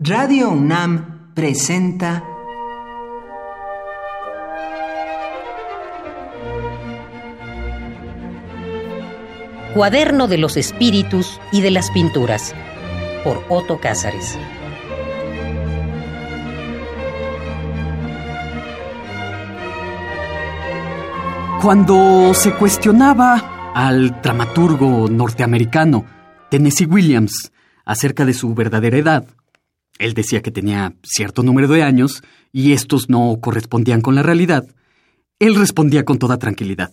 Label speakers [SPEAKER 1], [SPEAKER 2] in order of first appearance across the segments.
[SPEAKER 1] Radio UNAM presenta
[SPEAKER 2] Cuaderno de los Espíritus y de las Pinturas por Otto Cázares.
[SPEAKER 3] Cuando se cuestionaba al dramaturgo norteamericano Tennessee Williams acerca de su verdadera edad, él decía que tenía cierto número de años y estos no correspondían con la realidad, él respondía con toda tranquilidad.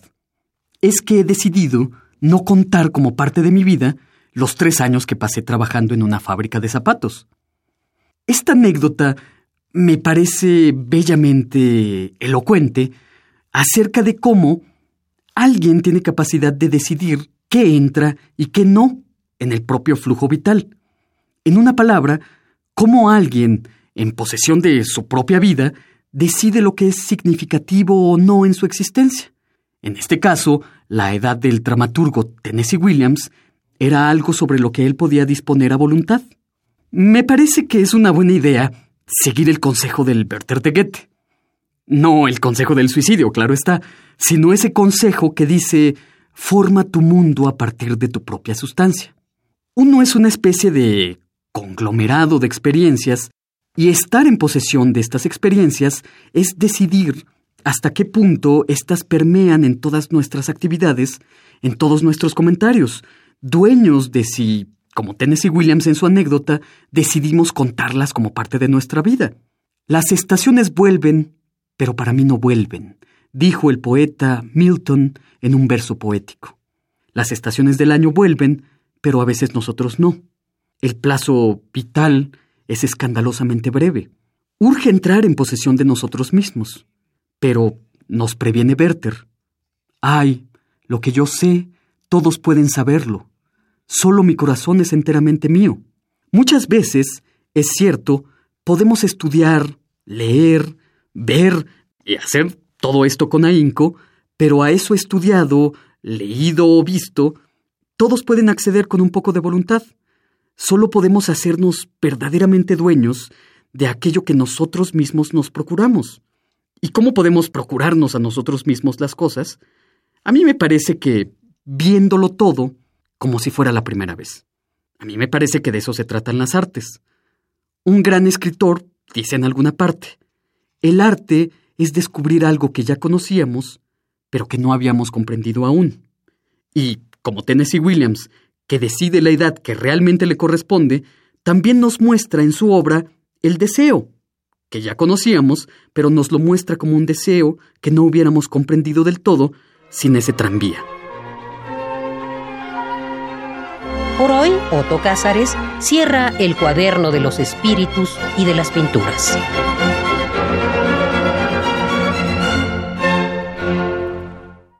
[SPEAKER 3] Es que he decidido no contar como parte de mi vida los tres años que pasé trabajando en una fábrica de zapatos. Esta anécdota me parece bellamente elocuente acerca de cómo alguien tiene capacidad de decidir qué entra y qué no en el propio flujo vital. En una palabra, cómo alguien, en posesión de su propia vida, decide lo que es significativo o no en su existencia. En este caso, la edad del dramaturgo Tennessee Williams era algo sobre lo que él podía disponer a voluntad. Me parece que es una buena idea seguir el consejo del Werther de Goethe. No el consejo del suicidio, claro está, sino ese consejo que dice forma tu mundo a partir de tu propia sustancia. Uno es una especie de conglomerado de experiencias y estar en posesión de estas experiencias es decidir hasta qué punto éstas permean en todas nuestras actividades, en todos nuestros comentarios, dueños de si, como Tennessee Williams en su anécdota, decidimos contarlas como parte de nuestra vida. Las estaciones vuelven pero para mí no vuelven, dijo el poeta Milton en un verso poético. Las estaciones del año vuelven, pero a veces nosotros no. El plazo vital es escandalosamente breve. Urge entrar en posesión de nosotros mismos. Pero nos previene Werther. Ay, lo que yo sé, todos pueden saberlo. Solo mi corazón es enteramente mío. Muchas veces, es cierto, podemos estudiar, leer, ver y hacer todo esto con ahínco, pero a eso estudiado, leído o visto, todos pueden acceder con un poco de voluntad. Solo podemos hacernos verdaderamente dueños de aquello que nosotros mismos nos procuramos. ¿Y cómo podemos procurarnos a nosotros mismos las cosas? A mí me parece que viéndolo todo como si fuera la primera vez. A mí me parece que de eso se tratan las artes. Un gran escritor dice en alguna parte, el arte es descubrir algo que ya conocíamos, pero que no habíamos comprendido aún. Y, como Tennessee Williams, que decide la edad que realmente le corresponde, también nos muestra en su obra el deseo, que ya conocíamos, pero nos lo muestra como un deseo que no hubiéramos comprendido del todo sin ese tranvía.
[SPEAKER 2] Por hoy, Otto Cázares cierra el cuaderno de los espíritus y de las pinturas.